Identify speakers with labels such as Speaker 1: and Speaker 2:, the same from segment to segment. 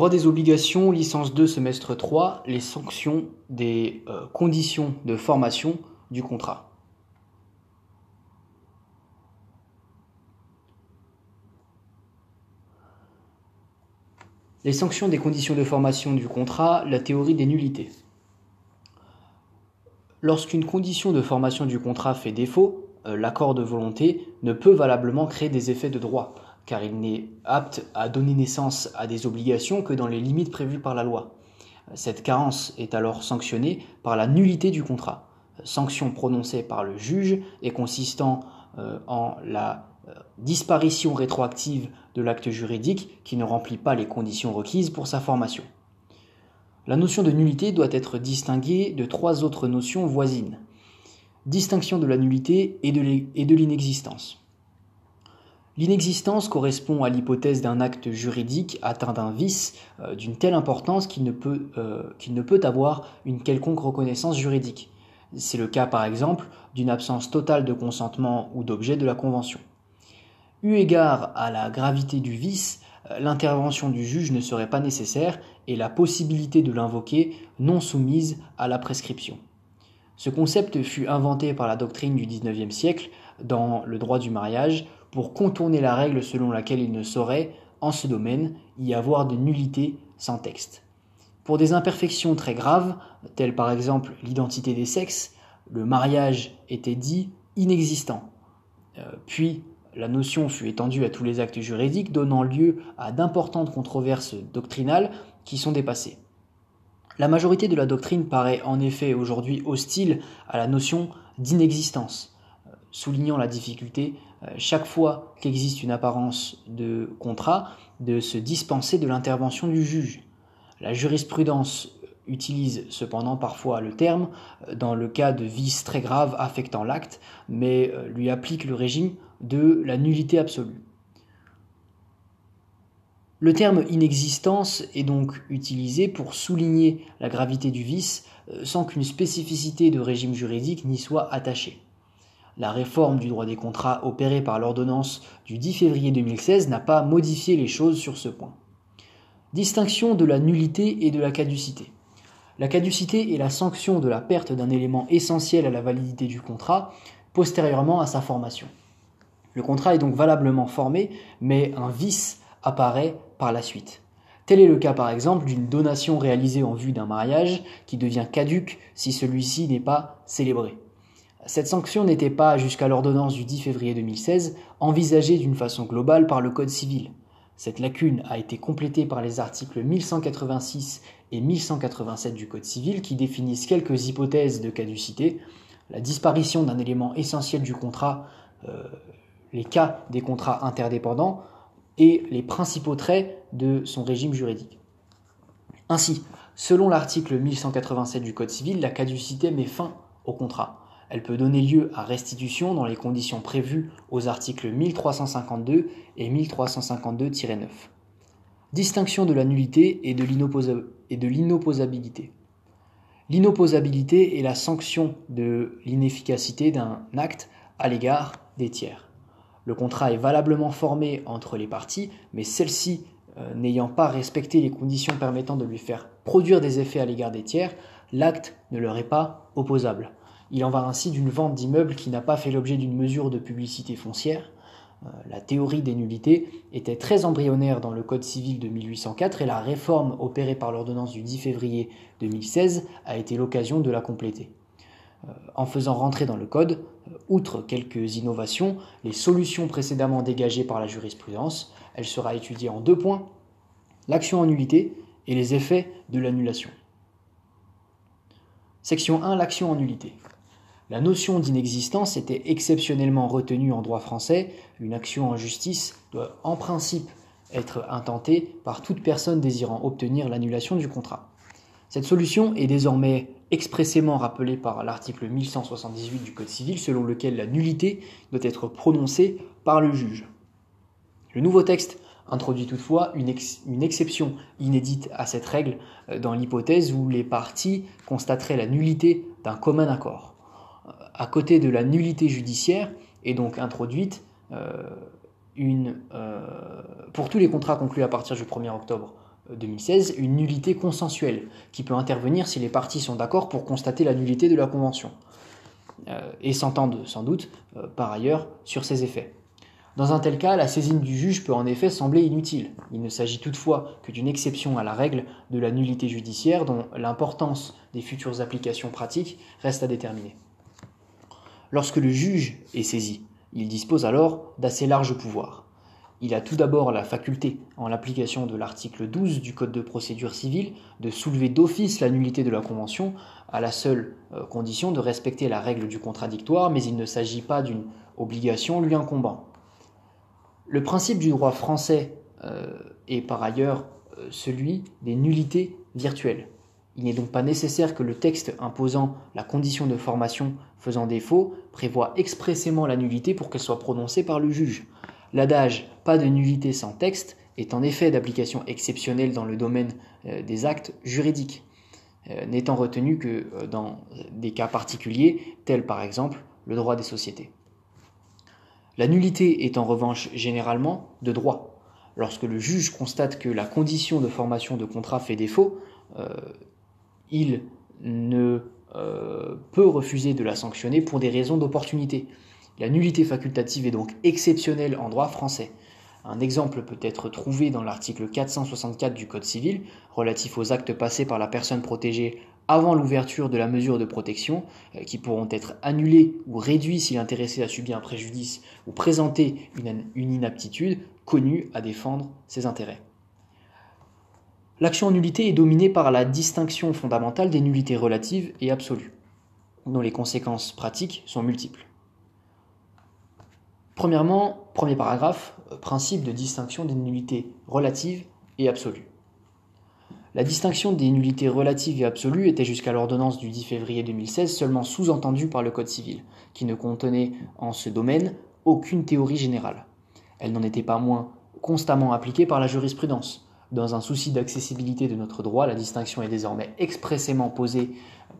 Speaker 1: Droit des obligations, licence 2, semestre 3, les sanctions des euh, conditions de formation du contrat. Les sanctions des conditions de formation du contrat, la théorie des nullités. Lorsqu'une condition de formation du contrat fait défaut, euh, l'accord de volonté ne peut valablement créer des effets de droit, car il n'est apte à donner naissance à des obligations que dans les limites prévues par la loi. Cette carence est alors sanctionnée par la nullité du contrat, sanction prononcée par le juge et consistant euh, en la euh, disparition rétroactive de l'acte juridique qui ne remplit pas les conditions requises pour sa formation. La notion de nullité doit être distinguée de trois autres notions voisines. Distinction de la nullité et de l'inexistence. L'inexistence correspond à l'hypothèse d'un acte juridique atteint d'un vice euh, d'une telle importance qu'il ne, peut, euh, qu'il ne peut avoir une quelconque reconnaissance juridique. C'est le cas par exemple d'une absence totale de consentement ou d'objet de la Convention. Eu égard à la gravité du vice, euh, l'intervention du juge ne serait pas nécessaire et la possibilité de l'invoquer non soumise à la prescription. Ce concept fut inventé par la doctrine du XIXe siècle dans le droit du mariage pour contourner la règle selon laquelle il ne saurait, en ce domaine, y avoir de nullité sans texte. Pour des imperfections très graves, telles par exemple l'identité des sexes, le mariage était dit inexistant. Euh, puis, la notion fut étendue à tous les actes juridiques, donnant lieu à d'importantes controverses doctrinales qui sont dépassées. La majorité de la doctrine paraît en effet aujourd'hui hostile à la notion d'inexistence, soulignant la difficulté, euh, chaque fois qu'existe une apparence de contrat, de se dispenser de l'intervention du juge. La jurisprudence utilise cependant parfois le terme euh, dans le cas de vices très graves affectant l'acte, mais lui applique le régime de la nullité absolue. Le terme inexistence est donc utilisé pour souligner la gravité du vice euh, sans qu'une spécificité de régime juridique n'y soit attachée. La réforme du droit des contrats opérée par l'ordonnance du 10 février 2016 n'a pas modifié les choses sur ce point. Distinction de la nullité et de la caducité. La caducité est la sanction de la perte d'un élément essentiel à la validité du contrat postérieurement à sa formation. Le contrat est donc valablement formé, mais un vice apparaît par la suite. Tel est le cas par exemple d'une donation réalisée en vue d'un mariage qui devient caduque si celui-ci n'est pas célébré. Cette sanction n'était pas, jusqu'à l'ordonnance du 10 février 2016, envisagée d'une façon globale par le Code civil. Cette lacune a été complétée par les articles 1186 et 1187 du Code civil qui définissent quelques hypothèses de caducité, la disparition d'un élément essentiel du contrat, euh, les cas des contrats interdépendants et les principaux traits de son régime juridique. Ainsi, selon l'article 1187 du Code civil, la caducité met fin au contrat. Elle peut donner lieu à restitution dans les conditions prévues aux articles 1352 et 1352-9. Distinction de la nullité et de l'inopposabilité. L'inopposabilité est la sanction de l'inefficacité d'un acte à l'égard des tiers. Le contrat est valablement formé entre les parties, mais celle-ci euh, n'ayant pas respecté les conditions permettant de lui faire produire des effets à l'égard des tiers, l'acte ne leur est pas opposable. Il en va ainsi d'une vente d'immeubles qui n'a pas fait l'objet d'une mesure de publicité foncière. Euh, la théorie des nullités était très embryonnaire dans le Code civil de 1804 et la réforme opérée par l'ordonnance du 10 février 2016 a été l'occasion de la compléter. Euh, en faisant rentrer dans le Code Outre quelques innovations, les solutions précédemment dégagées par la jurisprudence, elle sera étudiée en deux points, l'action en nullité et les effets de l'annulation. Section 1. L'action en nullité. La notion d'inexistence était exceptionnellement retenue en droit français. Une action en justice doit en principe être intentée par toute personne désirant obtenir l'annulation du contrat. Cette solution est désormais expressément rappelée par l'article 1178 du Code civil selon lequel la nullité doit être prononcée par le juge. Le nouveau texte introduit toutefois une, exception inédite à cette règle euh, dans l'hypothèse où les parties constateraient la nullité d'un commun accord. À côté de la nullité judiciaire est donc introduite euh, une, euh, pour tous les contrats conclus à partir du 1er octobre 2016 une nullité consensuelle, qui peut intervenir si les parties sont d'accord pour constater la nullité de la convention, euh, et s'entendent sans doute euh, par ailleurs sur ses effets. Dans un tel cas, la saisine du juge peut en effet sembler inutile. Il ne s'agit toutefois que d'une exception à la règle de la nullité judiciaire dont l'importance des futures applications pratiques reste à déterminer. Lorsque le juge est saisi, il dispose alors d'assez larges pouvoirs. Il a tout d'abord la faculté, en l'application de l'article 12 du Code de procédure civile, de soulever d'office la nullité de la Convention, à la seule euh, condition de respecter la règle du contradictoire, mais il ne s'agit pas d'une obligation lui incombant. Le principe du droit français euh, est par ailleurs euh, celui des nullités virtuelles. Il n'est donc pas nécessaire que le texte imposant la condition de formation faisant défaut prévoit expressément la nullité pour qu'elle soit prononcée par le juge. L'adage pas de nullité sans texte est en effet d'application exceptionnelle dans le domaine euh, des actes juridiques, n'étant retenu que dans des cas particuliers, tels par exemple le droit des sociétés. La nullité est en revanche généralement de droit. Lorsque le juge constate que la condition de formation de contrat fait défaut, euh, il ne euh, peut refuser de la sanctionner pour des raisons d'opportunité. La nullité facultative est donc exceptionnelle en droit français. Un exemple peut être trouvé dans l'article 464 du Code civil relatif aux actes passés par la personne protégée avant l'ouverture de la mesure de protection, euh, qui pourront être annulés ou réduits si l'intéressé a subi un préjudice ou présenté une, inaptitude connue à défendre ses intérêts. L'action en nullité est dominée par la distinction fondamentale des nullités relatives et absolues, dont les conséquences pratiques sont multiples. Premièrement, premier paragraphe, euh, principe de distinction des nullités relatives et absolues. La distinction des nullités relatives et absolues était jusqu'à l'ordonnance du 10 février 2016 seulement sous-entendue par le Code civil, qui ne contenait en ce domaine aucune théorie générale. Elle n'en était pas moins constamment appliquée par la jurisprudence. Dans un souci d'accessibilité de notre droit, la distinction est désormais expressément posée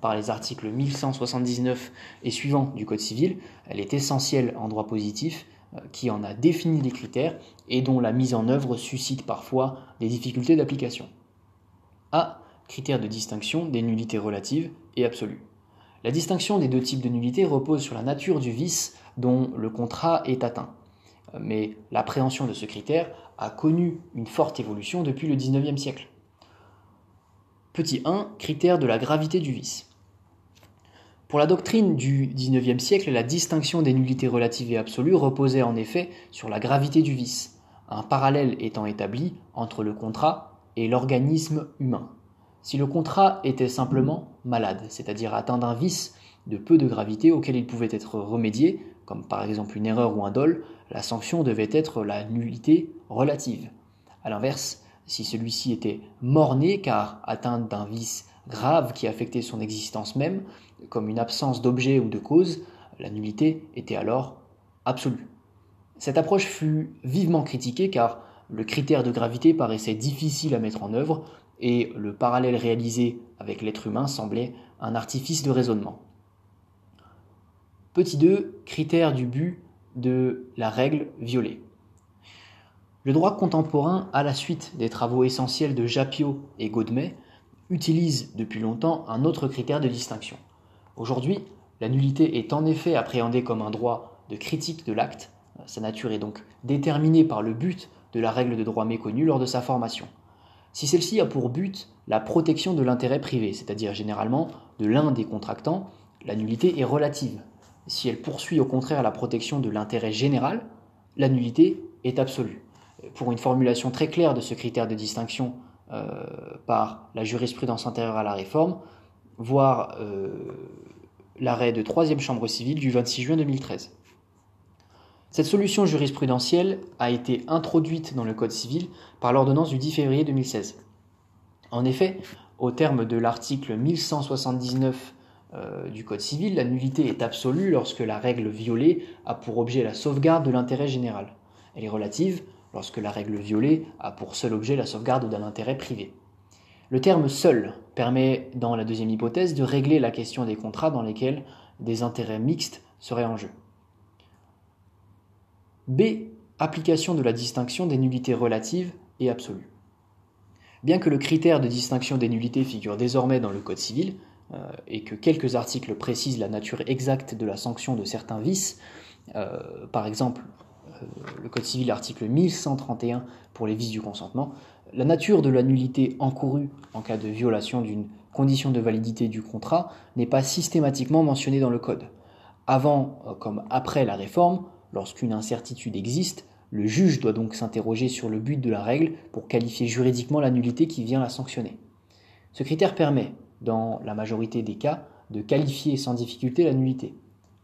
Speaker 1: par les articles 1179 et suivants du Code civil. Elle est essentielle en droit positif, euh, qui en a défini les critères et dont la mise en œuvre suscite parfois des difficultés d'application. A. Critère de distinction des nullités relatives et absolues. La distinction des deux types de nullités repose sur la nature du vice dont le contrat est atteint. Mais l'appréhension de ce critère a connu une forte évolution depuis le XIXe siècle. Petit 1. Critère de la gravité du vice. Pour la doctrine du XIXe siècle, la distinction des nullités relatives et absolues reposait en effet sur la gravité du vice, un parallèle étant établi entre le contrat et l'organisme humain. Si le contrat était simplement malade, c'est-à-dire atteint d'un vice de peu de gravité auquel il pouvait être remédié, comme par exemple une erreur ou un dol, la sanction devait être la nullité relative. A l'inverse, si celui-ci était mort-né car atteint d'un vice grave qui affectait son existence même, comme une absence d'objet ou de cause, la nullité était alors absolue. Cette approche fut vivement critiquée car le critère de gravité paraissait difficile à mettre en œuvre et le parallèle réalisé avec l'être humain semblait un artifice de raisonnement. Petit 2. Critère du but de la règle violée. Le droit contemporain, à la suite des travaux essentiels de Japio et Godmet, utilise depuis longtemps un autre critère de distinction. Aujourd'hui, la nullité est en effet appréhendée comme un droit de critique de l'acte. Sa nature est donc déterminée par le but de la règle de droit méconnue lors de sa formation. Si celle-ci a pour but la protection de l'intérêt privé, c'est-à-dire généralement de l'un des contractants, la nullité est relative. Si elle poursuit au contraire la protection de l'intérêt général, la nullité est absolue. Pour une formulation très claire de ce critère de distinction euh, par la jurisprudence antérieure à la réforme, voir euh, l'arrêt de troisième chambre civile du 26 juin 2013. Cette solution jurisprudentielle a été introduite dans le Code civil par l'ordonnance du 10 février 2016. En effet, au terme de l'article 1179 euh, du Code civil, la nullité est absolue lorsque la règle violée a pour objet la sauvegarde de l'intérêt général. Elle est relative lorsque la règle violée a pour seul objet la sauvegarde d'un intérêt privé. Le terme seul permet, dans la deuxième hypothèse, de régler la question des contrats dans lesquels des intérêts mixtes seraient en jeu. B. Application de la distinction des nullités relatives et absolues. Bien que le critère de distinction des nullités figure désormais dans le Code civil, et que quelques articles précisent la nature exacte de la sanction de certains vices, par exemple le Code civil article 1131 pour les vices du consentement, la nature de la nullité encourue en cas de violation d'une condition de validité du contrat n'est pas systématiquement mentionnée dans le Code. Avant euh, comme après la réforme, lorsqu'une incertitude existe, le juge doit donc s'interroger sur le but de la règle pour qualifier juridiquement la nullité qui vient la sanctionner. Ce critère permet, dans la majorité des cas, de qualifier sans difficulté la nullité.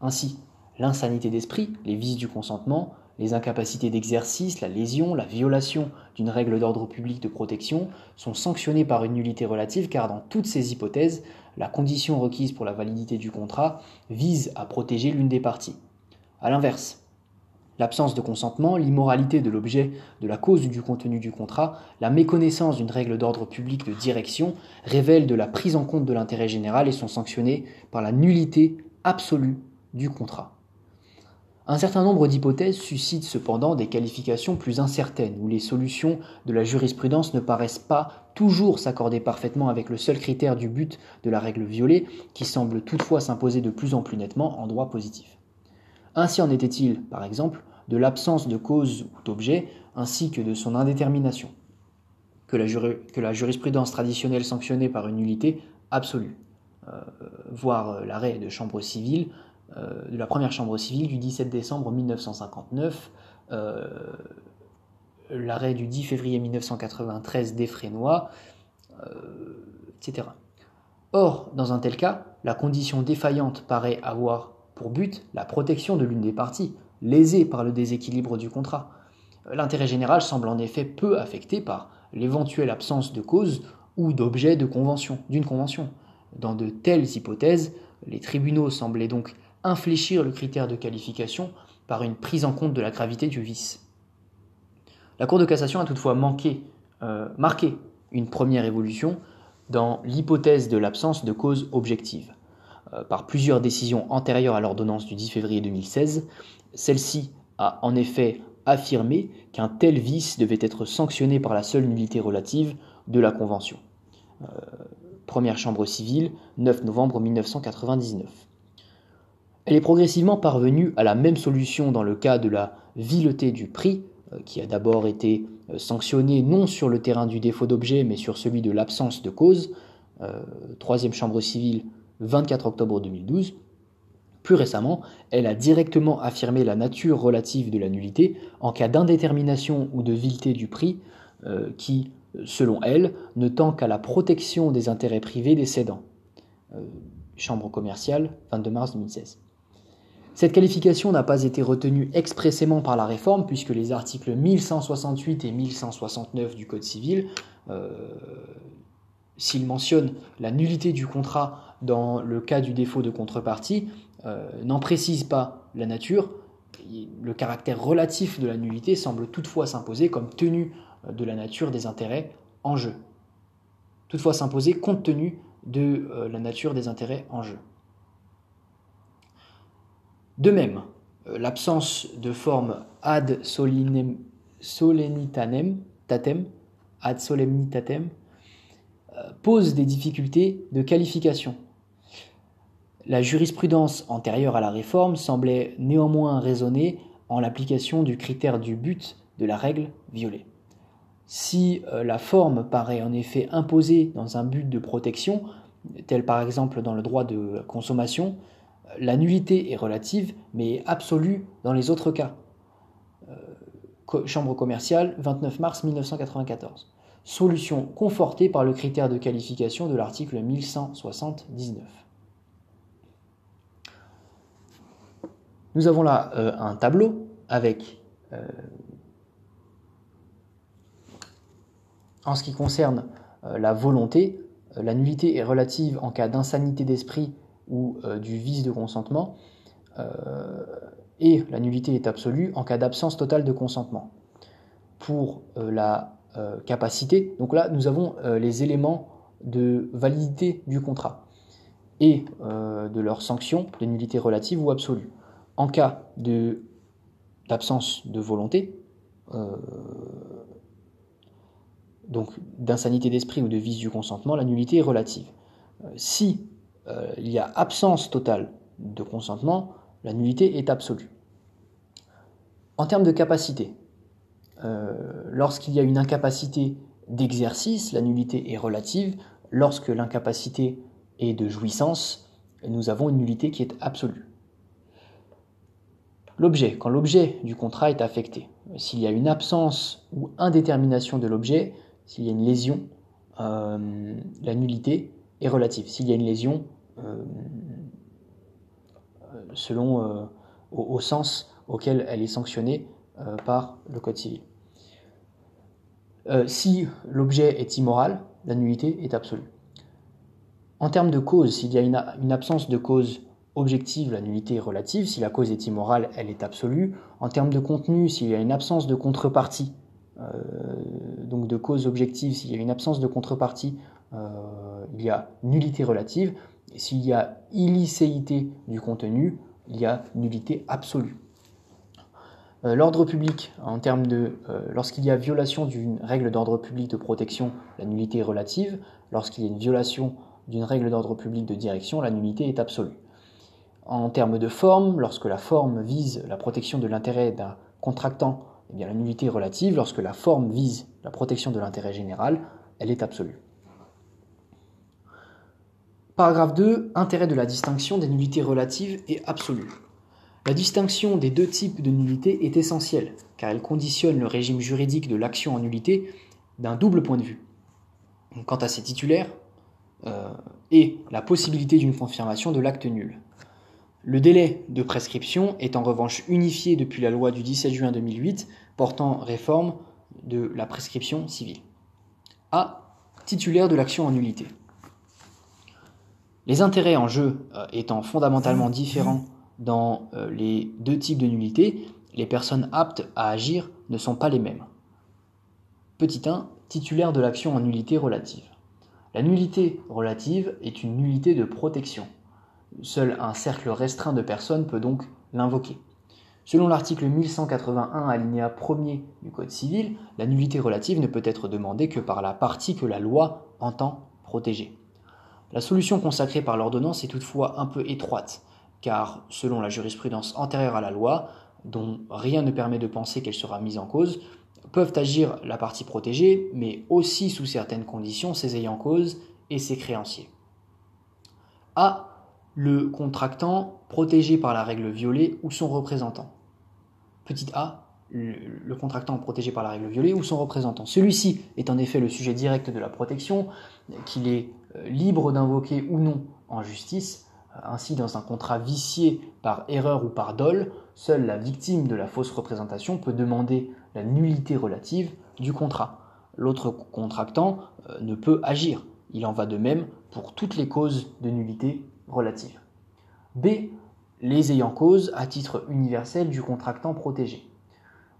Speaker 1: Ainsi, l'insanité d'esprit, les vices du consentement, les incapacités d'exercice, la lésion, la violation d'une règle d'ordre public de protection sont sanctionnées par une nullité relative car dans toutes ces hypothèses, la condition requise pour la validité du contrat vise à protéger l'une des parties. A l'inverse, l'absence de consentement, l'immoralité de l'objet, de la cause ou du contenu du contrat, la méconnaissance d'une règle d'ordre public de direction révèlent de la prise en compte de l'intérêt général et sont sanctionnées par la nullité absolue du contrat. Un certain nombre d'hypothèses suscitent cependant des qualifications plus incertaines, où les solutions de la jurisprudence ne paraissent pas toujours s'accorder parfaitement avec le seul critère du but de la règle violée, qui semble toutefois s'imposer de plus en plus nettement en droit positif. Ainsi en était-il, par exemple, de l'absence de cause ou d'objet, ainsi que de son indétermination, que la, jurisprudence traditionnelle sanctionnée par une nullité absolue, euh, voire l'arrêt de chambre civile euh, de la première chambre civile du 17 décembre 1959, euh, l'arrêt du 10 février 1993 des Frénois, euh, etc. Or, dans un tel cas, la condition défaillante paraît avoir pour but la protection de l'une des parties, lésée par le déséquilibre du contrat. L'intérêt général semble en effet peu affecté par l'éventuelle absence de cause ou d'objet de convention, d'une convention. Dans de telles hypothèses, les tribunaux semblaient donc infléchir le critère de qualification par une prise en compte de la gravité du vice. La Cour de cassation a toutefois euh, marqué une première évolution dans l'hypothèse de l'absence de cause objective. Euh, par plusieurs décisions antérieures à l'ordonnance du 10 février 2016, celle-ci a en effet affirmé qu'un tel vice devait être sanctionné par la seule nullité relative de la Convention. Euh, première chambre civile, 9 novembre 1999. Elle est progressivement parvenue à la même solution dans le cas de la vileté du prix, euh, qui a d'abord été sanctionnée non sur le terrain du défaut d'objet, mais sur celui de l'absence de cause. Troisième chambre civile, 24 octobre 2012. Plus récemment, elle a directement affirmé la nature relative de la nullité en cas d'indétermination ou de vileté du prix, qui, selon elle, ne tend qu'à la protection des intérêts privés des cédants. chambre commerciale, 22 mars 2016. Cette qualification n'a pas été retenue expressément par la réforme puisque les articles 1168 et 1169 du Code civil, euh, s'ils mentionnent la nullité du contrat dans le cas du défaut de contrepartie, euh, n'en précisent pas la nature. Le caractère relatif de la nullité semble toutefois s'imposer comme tenu de la nature des intérêts en jeu. Toutefois s'imposer compte tenu de euh, la nature des intérêts en jeu. De même, euh, l'absence de forme ad solennitatem, ad euh, pose des difficultés de qualification. La jurisprudence antérieure à la réforme semblait néanmoins raisonner en l'application du critère du but de la règle violée. Si euh, la forme paraît en effet imposée dans un but de protection, tel par exemple dans le droit de consommation, la nullité est relative, mais absolue dans les autres cas. Euh, chambre commerciale, 29 mars 1994. Solution confortée par le critère de qualification de l'article 1179. Nous avons là euh, un tableau avec, euh, en ce qui concerne la volonté, la nullité est relative en cas d'insanité d'esprit ou euh, du vice de consentement, euh, et la nullité est absolue en cas d'absence totale de consentement. Pour euh, la capacité, donc là nous avons les éléments de validité du contrat et de leur sanction de nullité relative ou absolue. En cas d'absence de volonté, donc d'insanité d'esprit ou de vice du consentement, la nullité est relative. si il y a absence totale de consentement, la nullité est absolue. En termes de capacité, lorsqu'il y a une incapacité d'exercice, la nullité est relative. Lorsque l'incapacité est de jouissance, nous avons une nullité qui est absolue. L'objet, quand l'objet du contrat est affecté, s'il y a une absence ou indétermination de l'objet, s'il y a une lésion, euh, la nullité est relative. S'il y a une lésion, euh, selon euh, au, sens auquel elle est sanctionnée par le Code civil. si l'objet est immoral, la nullité est absolue. En termes de cause, s'il y a une absence de cause objective, la nullité est relative. Si la cause est immorale, elle est absolue. En termes de contenu, s'il y a une absence de contrepartie, euh, donc de cause objective, s'il y a une absence de contrepartie, euh, il y a nullité relative. S'il y a illicéité du contenu, il y a nullité absolue. Euh, l'ordre public, en termes de, lorsqu'il y a violation d'une règle d'ordre public de protection, la nullité est relative. Lorsqu'il y a une violation d'une règle d'ordre public de direction, la nullité est absolue. En termes de forme, lorsque la forme vise la protection de l'intérêt d'un contractant, eh bien, la nullité est relative. Lorsque la forme vise la protection de l'intérêt général, elle est absolue. Paragraphe 2. Intérêt de la distinction des nullités relatives et absolues. La distinction des deux types de nullité est essentielle, car elle conditionne le régime juridique de l'action en nullité d'un double point de vue. Quant à ses titulaires, euh, et la possibilité d'une confirmation de l'acte nul. Le délai de prescription est en revanche unifié depuis la loi du 17 juin 2008 portant réforme de la prescription civile. A. Titulaire de l'action en nullité. Les intérêts en jeu euh, étant fondamentalement différents dans euh, les deux types de nullité, les personnes aptes à agir ne sont pas les mêmes. Petit 1. Titulaire de l'action en nullité relative. La nullité relative est une nullité de protection. Seul un cercle restreint de personnes peut donc l'invoquer. Selon l'article 1181 alinéa 1er du Code civil, la nullité relative ne peut être demandée que par la partie que la loi entend protéger. La solution consacrée par l'ordonnance est toutefois un peu étroite, car selon la jurisprudence antérieure à la loi, dont rien ne permet de penser qu'elle sera mise en cause, peuvent agir la partie protégée, mais aussi sous certaines conditions ses ayants cause et ses créanciers. A le contractant protégé par la règle violée ou son représentant. Petit a, le, contractant protégé par la règle violée ou son représentant. Celui-ci est en effet le sujet direct de la protection, qu'il est euh, libre d'invoquer ou non en justice. Euh, ainsi, dans un contrat vicié par erreur ou par dol, seule la victime de la fausse représentation peut demander la nullité relative du contrat. L'autre contractant euh, ne peut agir. Il en va de même pour toutes les causes de nullité B. Les ayants cause à titre universel du contractant protégé.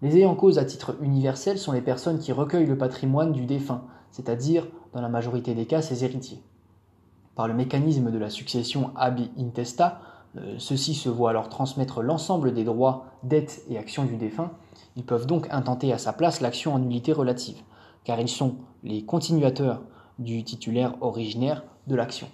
Speaker 1: Les ayants cause à titre universel sont les personnes qui recueillent le patrimoine du défunt, c'est-à-dire, dans la majorité des cas, ses héritiers. Par le mécanisme de la succession ab intesta, euh, ceux-ci se voient alors transmettre l'ensemble des droits, dettes et actions du défunt. Ils peuvent donc intenter à sa place l'action en nullité relative, car ils sont les continuateurs du titulaire originaire de l'action.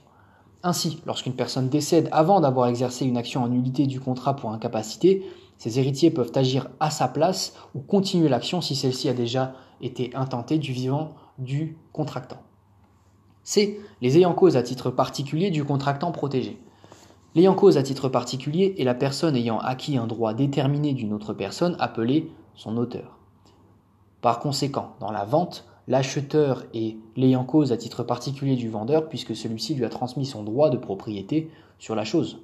Speaker 1: Ainsi, lorsqu'une personne décède avant d'avoir exercé une action en nullité du contrat pour incapacité, ses héritiers peuvent agir à sa place ou continuer l'action si celle-ci a déjà été intentée du vivant du contractant. C. Les ayants cause à titre particulier du contractant protégé. L'ayant cause à titre particulier est la personne ayant acquis un droit déterminé d'une autre personne appelée son auteur. Par conséquent, dans la vente, l'acheteur est l'ayant cause à titre particulier du vendeur puisque celui-ci lui a transmis son droit de propriété sur la chose.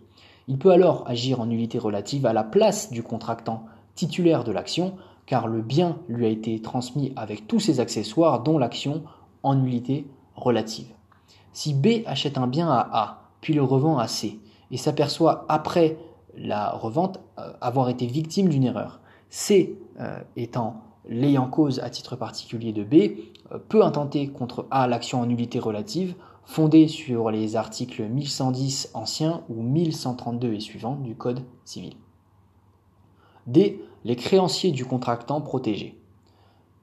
Speaker 1: Il peut alors agir en nullité relative à la place du contractant titulaire de l'action car le bien lui a été transmis avec tous ses accessoires dont l'action en nullité relative. Si B achète un bien à A puis le revend à C et s'aperçoit après la revente euh, avoir été victime d'une erreur, C euh, étant l'ayant cause à titre particulier de B euh, peut intenter contre A l'action en nullité relative fondée sur les articles 1110 anciens ou 1132 et suivants du Code civil. D. Les créanciers du contractant protégé.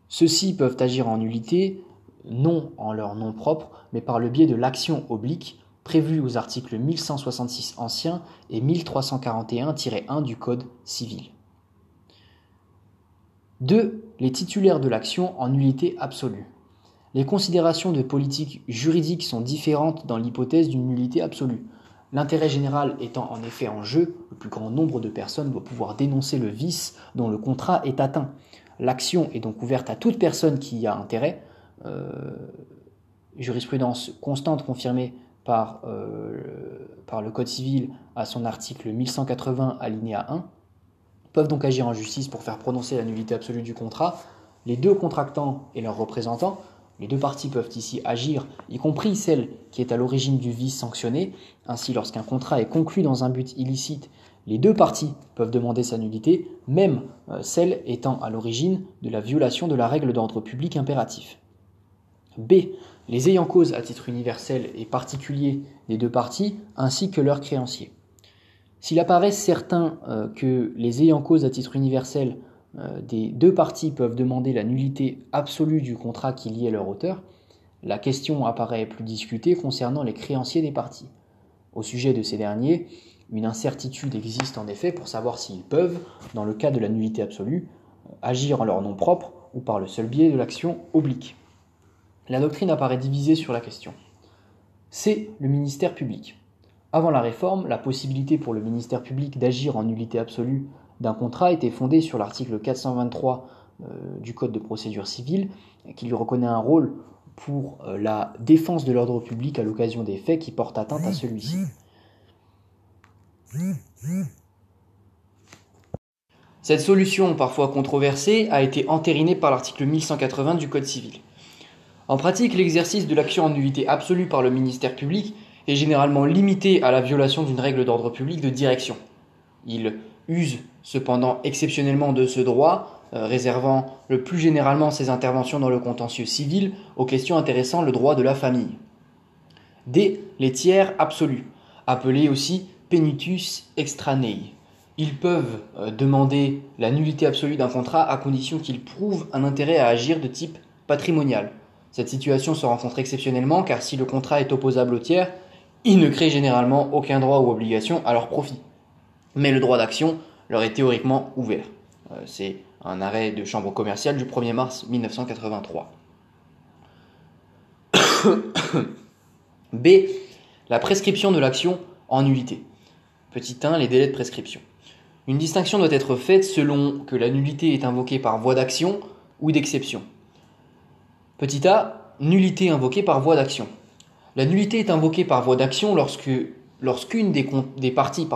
Speaker 1: Ceux-ci peuvent agir en nullité non en leur nom propre, mais par le biais de l'action oblique prévue aux articles 1166 anciens et 1341-1 du Code civil. 2. Les titulaires de l'action en nullité absolue. Les considérations de politique juridique sont différentes dans l'hypothèse d'une nullité absolue. L'intérêt général étant en effet en jeu, le plus grand nombre de personnes doit pouvoir dénoncer le vice dont le contrat est atteint. L'action est donc ouverte à toute personne qui y a intérêt. Euh, jurisprudence constante confirmée par, euh, par le Code civil à son article 1180 alinéa 1 peuvent donc agir en justice pour faire prononcer la nullité absolue du contrat. Les deux contractants et leurs représentants, les deux parties peuvent ici agir, y compris celle qui est à l'origine du vice sanctionné. Ainsi, lorsqu'un contrat est conclu dans un but illicite les deux parties peuvent demander sa nullité, même euh, celle étant à l'origine de la violation de la règle d'ordre public impératif. B. Les ayants cause à titre universel et particulier des deux parties, ainsi que leurs créanciers. S'il apparaît certain euh, que les ayants cause à titre universel euh, des deux parties peuvent demander la nullité absolue du contrat qui liait leur auteur, la question apparaît plus discutée concernant les créanciers des parties. Au sujet de ces derniers, une incertitude existe en effet pour savoir s'ils peuvent, dans le cas de la nullité absolue, agir en leur nom propre ou par le seul biais de l'action oblique. La doctrine apparaît divisée sur la question. C'est le ministère public. Avant la réforme, la possibilité pour le ministère public d'agir en nullité absolue d'un contrat était fondée sur l'article 423 euh, du Code de procédure civile, qui lui reconnaît un rôle pour euh, la défense de l'ordre public à l'occasion des faits qui portent atteinte à celui-ci. Cette solution, parfois controversée, a été entérinée par l'article 1180 du Code civil. En pratique, l'exercice de l'action en nullité absolue par le ministère public est généralement limité à la violation d'une règle d'ordre public de direction. Il use cependant exceptionnellement de ce droit, euh, réservant le plus généralement ses interventions dans le contentieux civil aux questions intéressant le droit de la famille. D. Les tiers absolus, appelés aussi penitus extranei. Ils peuvent euh, demander la nullité absolue d'un contrat à condition qu'ils prouvent un intérêt à agir de type patrimonial. Cette situation se rencontre exceptionnellement car si le contrat est opposable au tiers, il ne crée généralement aucun droit ou obligation à leur profit. Mais le droit d'action leur est théoriquement ouvert. Euh, c'est un arrêt de chambre commerciale du 1er mars 1983. B. La prescription de l'action en nullité. Petit 1. Les délais de prescription. Une distinction doit être faite selon que la nullité est invoquée par voie d'action ou d'exception. Petit a. Nullité invoquée par voie d'action. La nullité est invoquée par voie d'action lorsque lorsqu'une des, parties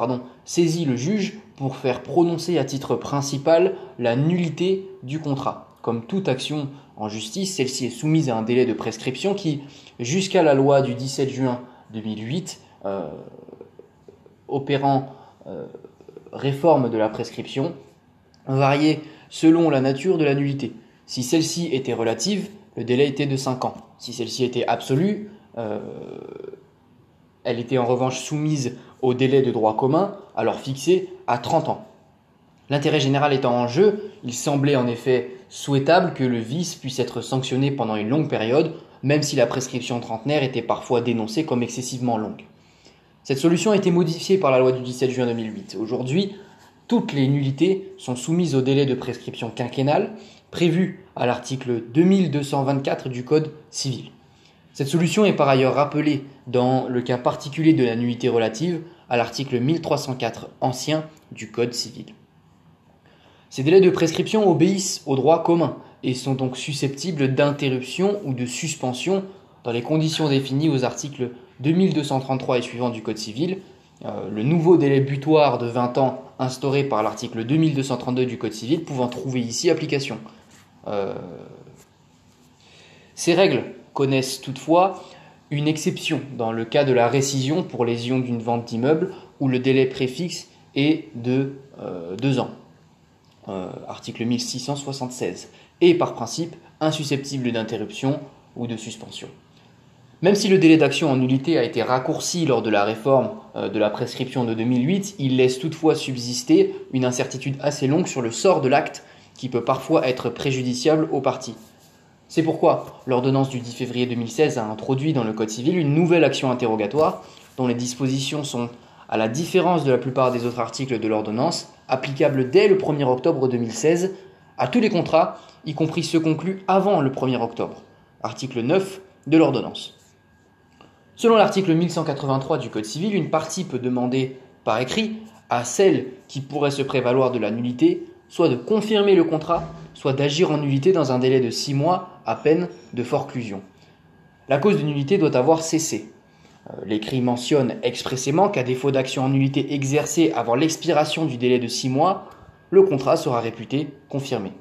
Speaker 1: saisit le juge pour faire prononcer à titre principal la nullité du contrat. Comme toute action en justice, celle-ci est soumise à un délai de prescription qui, jusqu'à la loi du 17 juin 2008, euh, opérant euh, réforme de la prescription variait selon la nature de la nullité. Si celle-ci était relative, le délai était de 5 ans. Si celle-ci était absolue, elle était en revanche soumise au délai de droit commun, alors fixé à 30 ans. L'intérêt général étant en jeu, il semblait en effet souhaitable que le vice puisse être sanctionné pendant une longue période, même si la prescription trentenaire était parfois dénoncée comme excessivement longue. Cette solution a été modifiée par la loi du 17 juin 2008. Aujourd'hui, toutes les nullités sont soumises au délai de prescription quinquennale prévu à l'article 2224 du Code civil. Cette solution est par ailleurs rappelée dans le cas particulier de la nullité relative à l'article 1304 ancien du Code civil. Ces délais de prescription obéissent au droit commun et sont donc susceptibles d'interruption ou de suspension dans les conditions définies aux articles 2233 et suivants du Code civil, euh, le nouveau délai butoir de 20 ans instauré par l'article 2232 du Code civil pouvant trouver ici application. Euh, ces règles connaissent toutefois une exception dans le cas de la récision pour lésion d'une vente d'immeuble où le délai préfixe est de 2 euh, ans. article 1676. Et par principe insusceptible d'interruption ou de suspension. Même si le délai d'action en nullité a été raccourci lors de la réforme euh, de la prescription de 2008, il laisse toutefois subsister une incertitude assez longue sur le sort de l'acte qui peut parfois être préjudiciable aux parties. C'est pourquoi l'ordonnance du 10 février 2016 a introduit dans le Code civil une nouvelle action interrogatoire dont les dispositions sont, à la différence de la plupart des autres articles de l'ordonnance, applicables dès le 1er octobre 2016 à tous les contrats, y compris ceux conclus avant le 1er octobre. Article 9 de l'ordonnance. Selon l'article 1183 du Code civil, une partie peut demander par écrit à celle qui pourrait se prévaloir de la nullité soit de confirmer le contrat, soit d'agir en nullité dans un délai de six mois à peine de forclusion. La cause de nullité doit avoir cessé. Euh, l'écrit mentionne expressément qu'à défaut d'action en nullité exercée avant l'expiration du délai de six mois, le contrat sera réputé confirmé.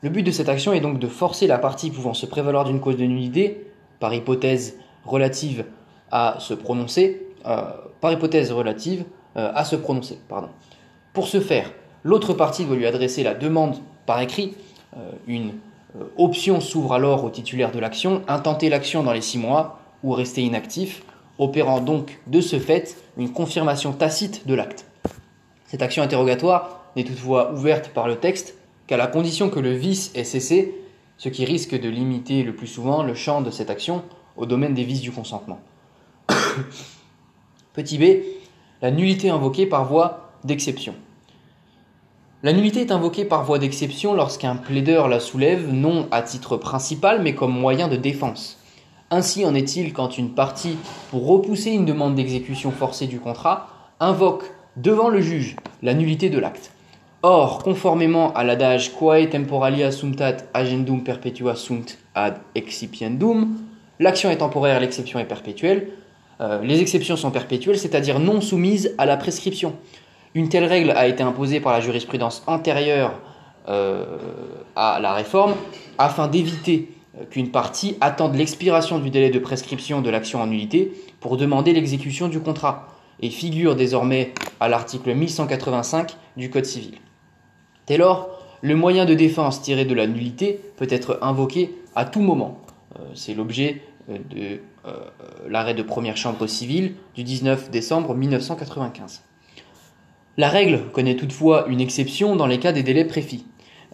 Speaker 1: Le but de cette action est donc de forcer la partie pouvant se prévaloir d'une cause de nullité, par hypothèse relative à se prononcer, euh, par hypothèse relative euh, à se prononcer. Pour ce faire, l'autre partie doit lui adresser la demande par écrit. Une option s'ouvre alors au titulaire de l'action, intenter l'action dans les six mois ou rester inactif, opérant donc de ce fait une confirmation tacite de l'acte. Cette action interrogatoire n'est toutefois ouverte par le texte qu'à la condition que le vice ait cessé, ce qui risque de limiter le plus souvent le champ de cette action au domaine des vices du consentement. Petit b, la nullité invoquée par voie d'exception. La nullité est invoquée par voie d'exception lorsqu'un plaideur la soulève non à titre principal mais comme moyen de défense. Ainsi en est-il quand une partie, pour repousser une demande d'exécution forcée du contrat, invoque devant le juge la nullité de l'acte. Or, conformément à l'adage quae temporalia sumtat agendum perpetua sunt ad excipiendum, l'action est temporaire, l'exception est perpétuelle. Euh, les exceptions sont perpétuelles, c'est-à-dire non soumises à la prescription. Une telle règle a été imposée par la jurisprudence antérieure euh, à la réforme afin d'éviter euh, qu'une partie attende l'expiration du délai de prescription de l'action en nullité pour demander l'exécution du contrat et figure désormais à l'article 1185 du Code civil. Dès lors, le moyen de défense tiré de la nullité peut être invoqué à tout moment. Euh, c'est l'objet de l'arrêt de première chambre civile du 19 décembre 1995. La règle connaît toutefois une exception dans les cas des délais préfits.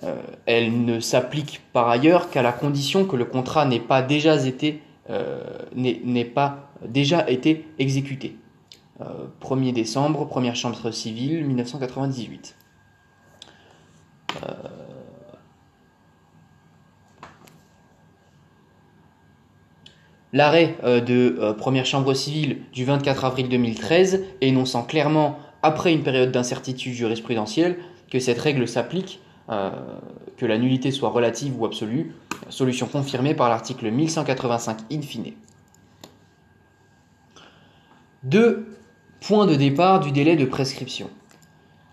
Speaker 1: Euh, elle ne s'applique par ailleurs qu'à la condition que le contrat n'ait pas déjà été, euh, pas déjà été exécuté. 1er euh, décembre, première chambre civile, 1998. L'arrêt de première chambre civile du 24 avril 2013, énonçant clairement après une période d'incertitude jurisprudentielle, que cette règle s'applique, euh, que la nullité soit relative ou absolue, solution confirmée par l'article 1185 in fine. Deux points de départ du délai de prescription.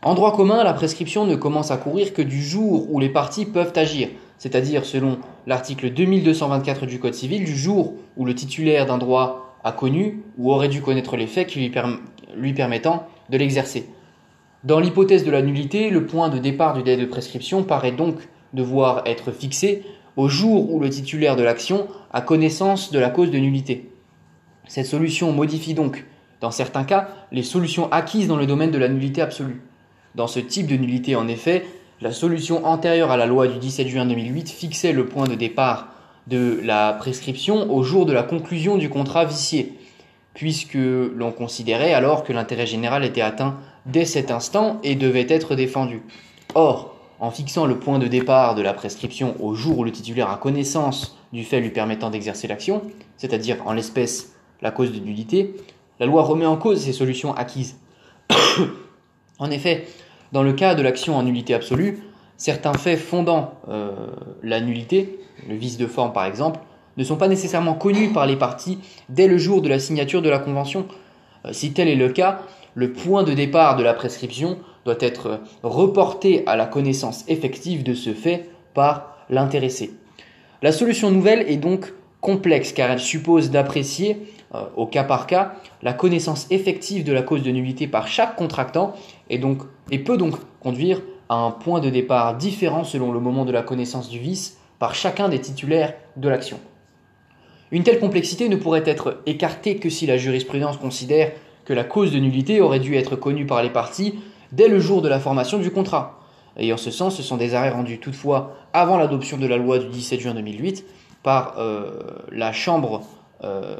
Speaker 1: En droit commun, la prescription ne commence à courir que du jour où les parties peuvent agir, c'est-à-dire selon l'article 2224 du Code civil, du jour où le titulaire d'un droit a connu ou aurait dû connaître les faits qui lui, lui permettant de l'exercer. Dans l'hypothèse de la nullité, le point de départ du délai de prescription paraît donc devoir être fixé au jour où le titulaire de l'action a connaissance de la cause de nullité. Cette solution modifie donc, dans certains cas, les solutions acquises dans le domaine de la nullité absolue. Dans ce type de nullité, en effet, la solution antérieure à la loi du 17 juin 2008 fixait le point de départ de la prescription au jour de la conclusion du contrat vicié, puisque l'on considérait alors que l'intérêt général était atteint dès cet instant et devait être défendu. Or, en fixant le point de départ de la prescription au jour où le titulaire a connaissance du fait lui permettant d'exercer l'action, c'est-à-dire en l'espèce la cause de nullité, la loi remet en cause ces solutions acquises. en effet, dans le cas de l'action en nullité absolue, certains faits fondant euh, la nullité, le vice de forme par exemple, ne sont pas nécessairement connus par les parties dès le jour de la signature de la convention. Euh, si tel est le cas, le point de départ de la prescription doit être reporté à la connaissance effective de ce fait par l'intéressé. La solution nouvelle est donc complexe car elle suppose d'apprécier euh, au cas par cas la connaissance effective de la cause de nullité par chaque contractant et, peut donc conduire à un point de départ différent selon le moment de la connaissance du vice par chacun des titulaires de l'action. Une telle complexité ne pourrait être écartée que si la jurisprudence considère que la cause de nullité aurait dû être connue par les parties dès le jour de la formation du contrat. et en ce sens, ce sont des arrêts rendus toutefois avant l'adoption de la loi du 17 juin 2008 par euh, la Chambre euh,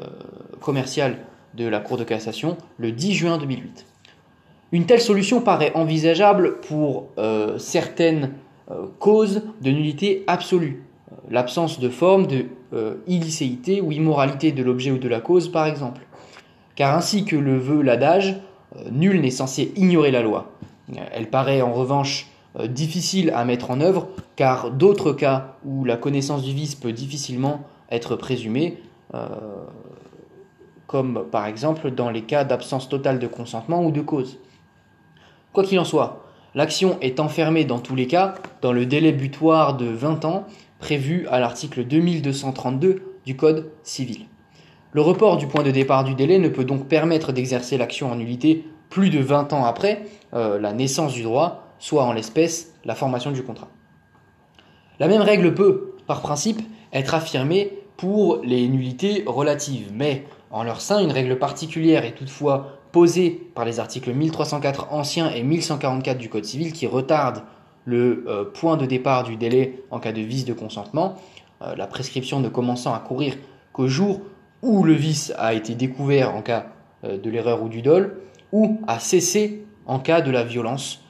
Speaker 1: commerciale de la Cour de cassation le 10 juin 2008. Une telle solution paraît envisageable pour euh, certaines causes de nullité absolue, l'absence de forme de illicéité ou immoralité de l'objet ou de la cause par exemple. Car ainsi que le veut l'adage, nul n'est censé ignorer la loi. Elle paraît en revanche euh, difficile à mettre en œuvre, car d'autres cas où la connaissance du vice peut difficilement être présumée, euh, comme par exemple dans les cas d'absence totale de consentement ou de cause. Quoi qu'il en soit, l'action est enfermée dans tous les cas dans le délai butoir de 20 ans prévu à l'article 2232 du Code civil. Le report du point de départ du délai ne peut donc permettre d'exercer l'action en nullité plus de 20 ans après euh, la naissance du droit, soit en l'espèce la formation du contrat. La même règle peut, par principe, être affirmée pour les nullités relatives, mais en leur sein, une règle particulière est toutefois posée par les articles 1304 anciens et 1144 du Code civil qui retardent le euh, point de départ du délai en cas de vice de consentement, euh, la prescription ne commençant à courir qu'au jour où le vice a été découvert en cas euh, de l'erreur ou du dol, ou a cessé en cas de la violence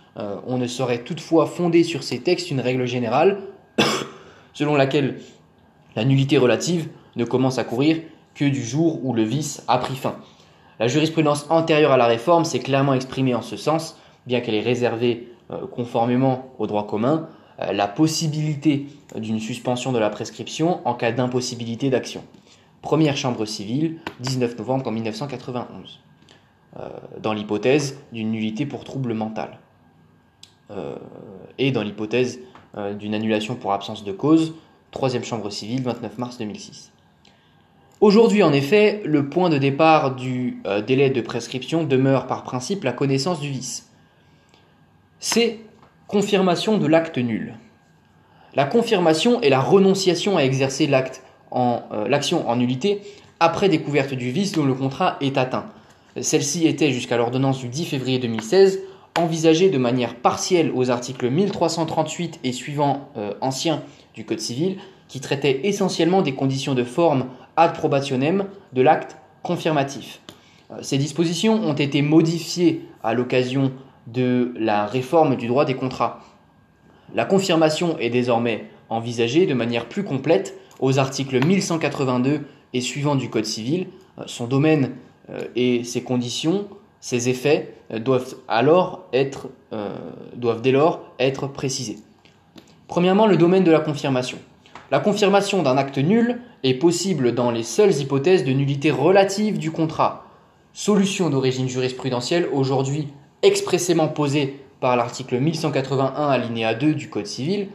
Speaker 1: on ne saurait toutefois fonder sur ces textes une règle générale selon laquelle la nullité relative ne commence à courir que du jour où le vice a pris fin. La jurisprudence antérieure à la réforme s'est clairement exprimée en ce sens, bien qu'elle ait réservé conformément au droit commun euh, la possibilité d'une suspension de la prescription en cas d'impossibilité d'action. Première chambre civile, 19 novembre 1991, dans l'hypothèse d'une nullité pour trouble mental. Euh, et dans l'hypothèse euh, d'une annulation pour absence de cause, troisième chambre civile, 29 mars 2006. Aujourd'hui, en effet, le point de départ du euh, délai de prescription demeure par principe la connaissance du vice. C'est confirmation de l'acte nul. La confirmation est la renonciation à exercer en l'action en nullité après découverte du vice dont le contrat est atteint. Celle-ci était jusqu'à l'ordonnance du 10 février 2016 envisagé de manière partielle aux articles 1338 et suivants euh, anciens du Code civil, qui traitaient essentiellement des conditions de forme ad probationem de l'acte confirmatif. Euh, ces dispositions ont été modifiées à l'occasion de la réforme du droit des contrats. La confirmation est désormais envisagée de manière plus complète aux articles 1182 et suivants du Code civil. Euh, son domaine et ses conditions ces effets euh, doivent alors être, euh, doivent dès lors être précisés. Premièrement, le domaine de la confirmation. La confirmation d'un acte nul est possible dans les seules hypothèses de nullité relative du contrat. Solution d'origine jurisprudentielle aujourd'hui expressément posée par l'article 1181 alinéa 2 du Code civil.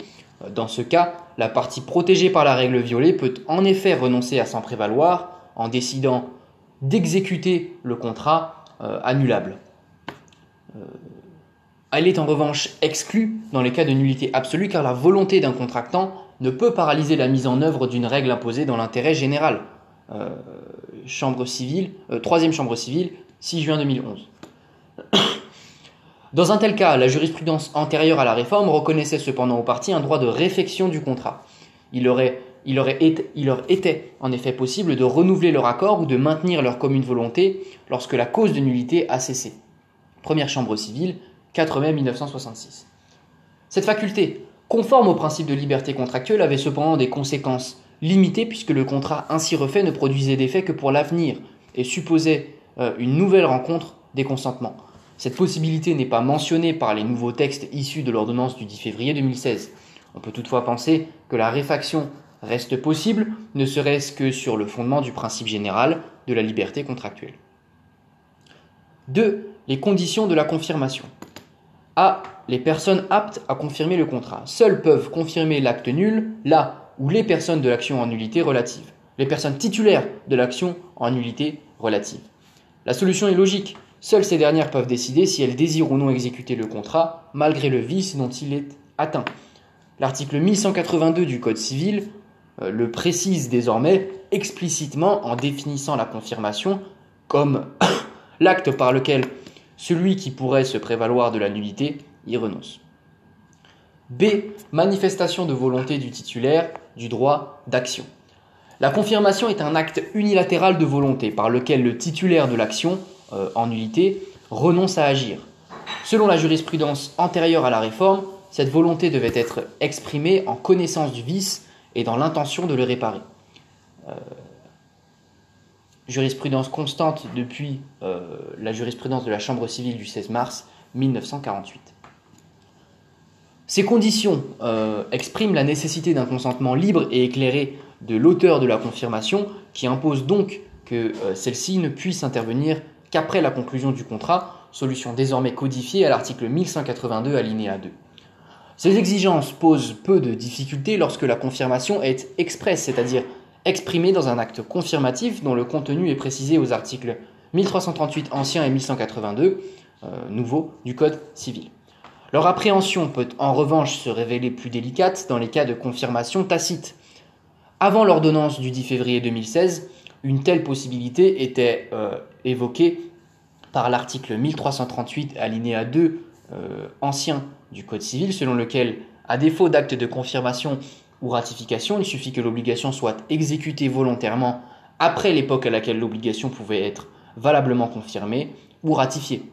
Speaker 1: Dans ce cas, la partie protégée par la règle violée peut en effet renoncer à s'en prévaloir en décidant d'exécuter le contrat euh, annulable. Euh, elle est en revanche exclue dans les cas de nullité absolue car la volonté d'un contractant ne peut paralyser la mise en œuvre d'une règle imposée dans l'intérêt général. Euh, chambre civile, troisième chambre civile, 6 juin 2011. Dans un tel cas, la jurisprudence antérieure à la réforme reconnaissait cependant aux parties un droit de réfection du contrat. Il leur était en effet possible de renouveler leur accord ou de maintenir leur commune volonté lorsque la cause de nullité a cessé. Première chambre civile, 4 mai 1966. Cette faculté, conforme au principe de liberté contractuelle, avait cependant des conséquences limitées puisque le contrat ainsi refait ne produisait d'effet que pour l'avenir et supposait euh, une nouvelle rencontre des consentements. Cette possibilité n'est pas mentionnée par les nouveaux textes issus de l'ordonnance du 10 février 2016. On peut toutefois penser que la réfaction reste possible, ne serait-ce que sur le fondement du principe général de la liberté contractuelle. 2. Les conditions de la confirmation. A. Les personnes aptes à confirmer le contrat. Seules peuvent confirmer l'acte nul là où les personnes de l'action en nullité relative. Les personnes titulaires de l'action en nullité relative. La solution est logique. Seules ces dernières peuvent décider si elles désirent ou non exécuter le contrat malgré le vice dont il est atteint. L'article 1182 du Code civil euh, le précise désormais explicitement en définissant la confirmation comme l'acte par lequel celui qui pourrait se prévaloir de la nullité y renonce. B. Manifestation de volonté du titulaire du droit d'action. La confirmation est un acte unilatéral de volonté par lequel le titulaire de l'action, euh, en nullité, renonce à agir. Selon la jurisprudence antérieure à la réforme, cette volonté devait être exprimée en connaissance du vice et dans l'intention de le réparer. Euh, jurisprudence constante depuis euh, la jurisprudence de la Chambre civile du 16 mars 1948. Ces conditions expriment la nécessité d'un consentement libre et éclairé de l'auteur de la confirmation, qui impose donc que celle-ci ne puisse intervenir qu'après la conclusion du contrat, solution désormais codifiée à l'article 1182 alinéa 2. Ces exigences posent peu de difficultés lorsque la confirmation est expresse, c'est-à-dire exprimée dans un acte confirmatif dont le contenu est précisé aux articles 1338 ancien et 1182 euh, nouveau du Code civil. Leur appréhension peut en revanche se révéler plus délicate dans les cas de confirmation tacite. Avant l'ordonnance du 10 février 2016, une telle possibilité était euh, évoquée par l'article 1338 alinéa 2 euh, ancien du Code civil, selon lequel, à défaut d'acte de confirmation ou ratification, il suffit que l'obligation soit exécutée volontairement après l'époque à laquelle l'obligation pouvait être valablement confirmée ou ratifiée.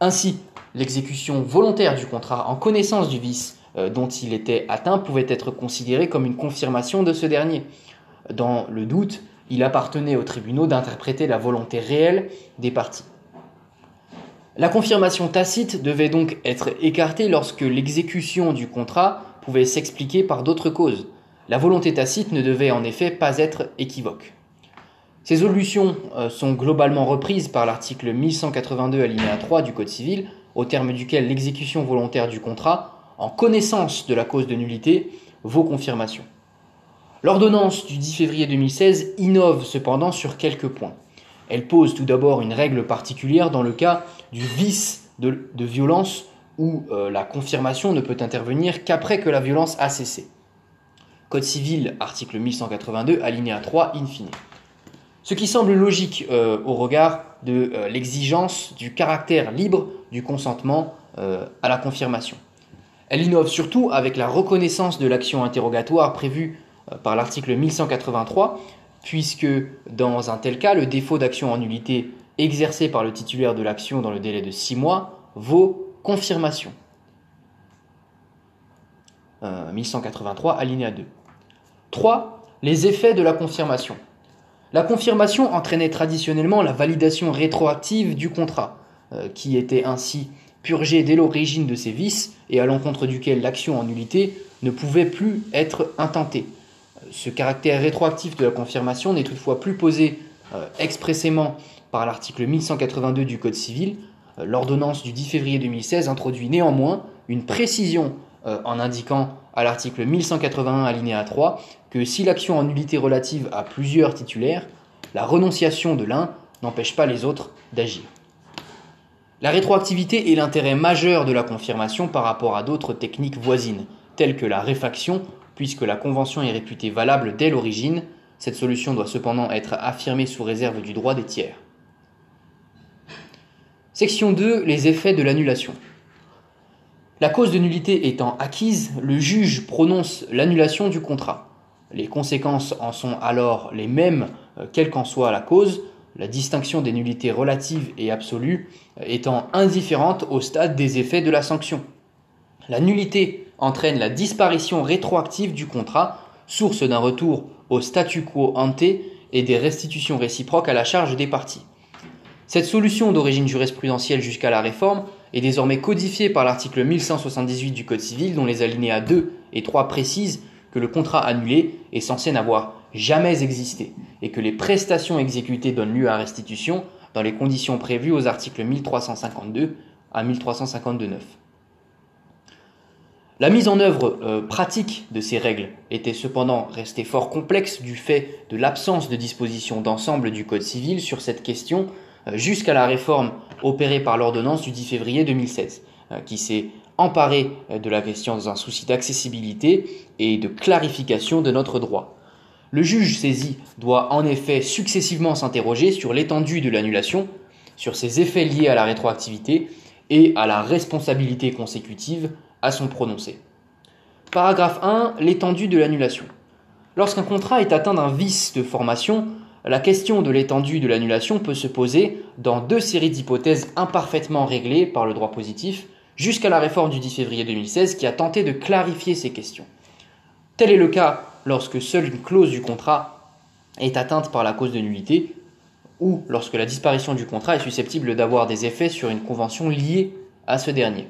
Speaker 1: Ainsi, l'exécution volontaire du contrat en connaissance du vice euh, dont il était atteint pouvait être considérée comme une confirmation de ce dernier. Dans le doute, il appartenait aux tribunaux d'interpréter la volonté réelle des parties. La confirmation tacite devait donc être écartée lorsque l'exécution du contrat pouvait s'expliquer par d'autres causes. La volonté tacite ne devait en effet pas être équivoque. Ces solutions euh, sont globalement reprises par l'article 1182 alinéa 3 du Code civil, au terme duquel l'exécution volontaire du contrat, en connaissance de la cause de nullité, vaut confirmation. L'ordonnance du 10 février 2016 innove cependant sur quelques points. Elle pose tout d'abord une règle particulière dans le cas du vice de, violence où euh, la confirmation ne peut intervenir qu'après que la violence a cessé. Code civil, article 1182, alinéa 3, in fine. Ce qui semble logique euh, au regard de euh, l'exigence du caractère libre du consentement à la confirmation. Elle innove surtout avec la reconnaissance de l'action interrogatoire prévue par l'article 1183 puisque dans un tel cas, le défaut d'action en nullité exercé par le titulaire de l'action dans le délai de 6 mois vaut confirmation. 1183, euh, alinéa 2. 3. Les effets de la confirmation. La confirmation entraînait traditionnellement la validation rétroactive du contrat, euh, qui était ainsi purgé dès l'origine de ses vices et à l'encontre duquel l'action en nullité ne pouvait plus être intentée ce caractère rétroactif de la confirmation n'est toutefois plus posé euh, expressément par l'article 1182 du Code civil. Euh, l'ordonnance du 10 février 2016 introduit néanmoins une précision euh, en indiquant à l'article 1181 alinéa 3 que si l'action en nullité relative a plusieurs titulaires, la renonciation de l'un n'empêche pas les autres d'agir. La rétroactivité est l'intérêt majeur de la confirmation par rapport à d'autres techniques voisines, telles que la réfaction Puisque la convention est réputée valable dès l'origine, cette solution doit cependant être affirmée sous réserve du droit des tiers. Section 2. Les effets de l'annulation. La cause de nullité étant acquise, le juge prononce l'annulation du contrat. Les conséquences en sont alors les mêmes, euh, quelle qu'en soit la cause, la distinction des nullités relatives et absolues euh, étant indifférente au stade des effets de la sanction. La nullité entraîne la disparition rétroactive du contrat, source d'un retour au statu quo ante et des restitutions réciproques à la charge des parties. Cette solution d'origine jurisprudentielle jusqu'à la réforme est désormais codifiée par l'article 1178 du Code civil dont les alinéas 2 et 3 précisent que le contrat annulé est censé n'avoir jamais existé et que les prestations exécutées donnent lieu à restitution dans les conditions prévues aux articles 1352 à 1352.9. La mise en œuvre euh, pratique de ces règles était cependant restée fort complexe du fait de l'absence de dispositions d'ensemble du Code civil sur cette question euh, jusqu'à la réforme opérée par l'ordonnance du 10 février 2016, euh, qui s'est emparée de la question dans un souci d'accessibilité et de clarification de notre droit. Le juge saisi doit en effet successivement s'interroger sur l'étendue de l'annulation, sur ses effets liés à la rétroactivité et à la responsabilité consécutive à son prononcé. Paragraphe 1. L'étendue de l'annulation. Lorsqu'un contrat est atteint d'un vice de formation, la question de l'étendue de l'annulation peut se poser dans deux séries d'hypothèses imparfaitement réglées par le droit positif jusqu'à la réforme du 10 février 2016 qui a tenté de clarifier ces questions. Tel est le cas lorsque seule une clause du contrat est atteinte par la cause de nullité ou lorsque la disparition du contrat est susceptible d'avoir des effets sur une convention liée à ce dernier.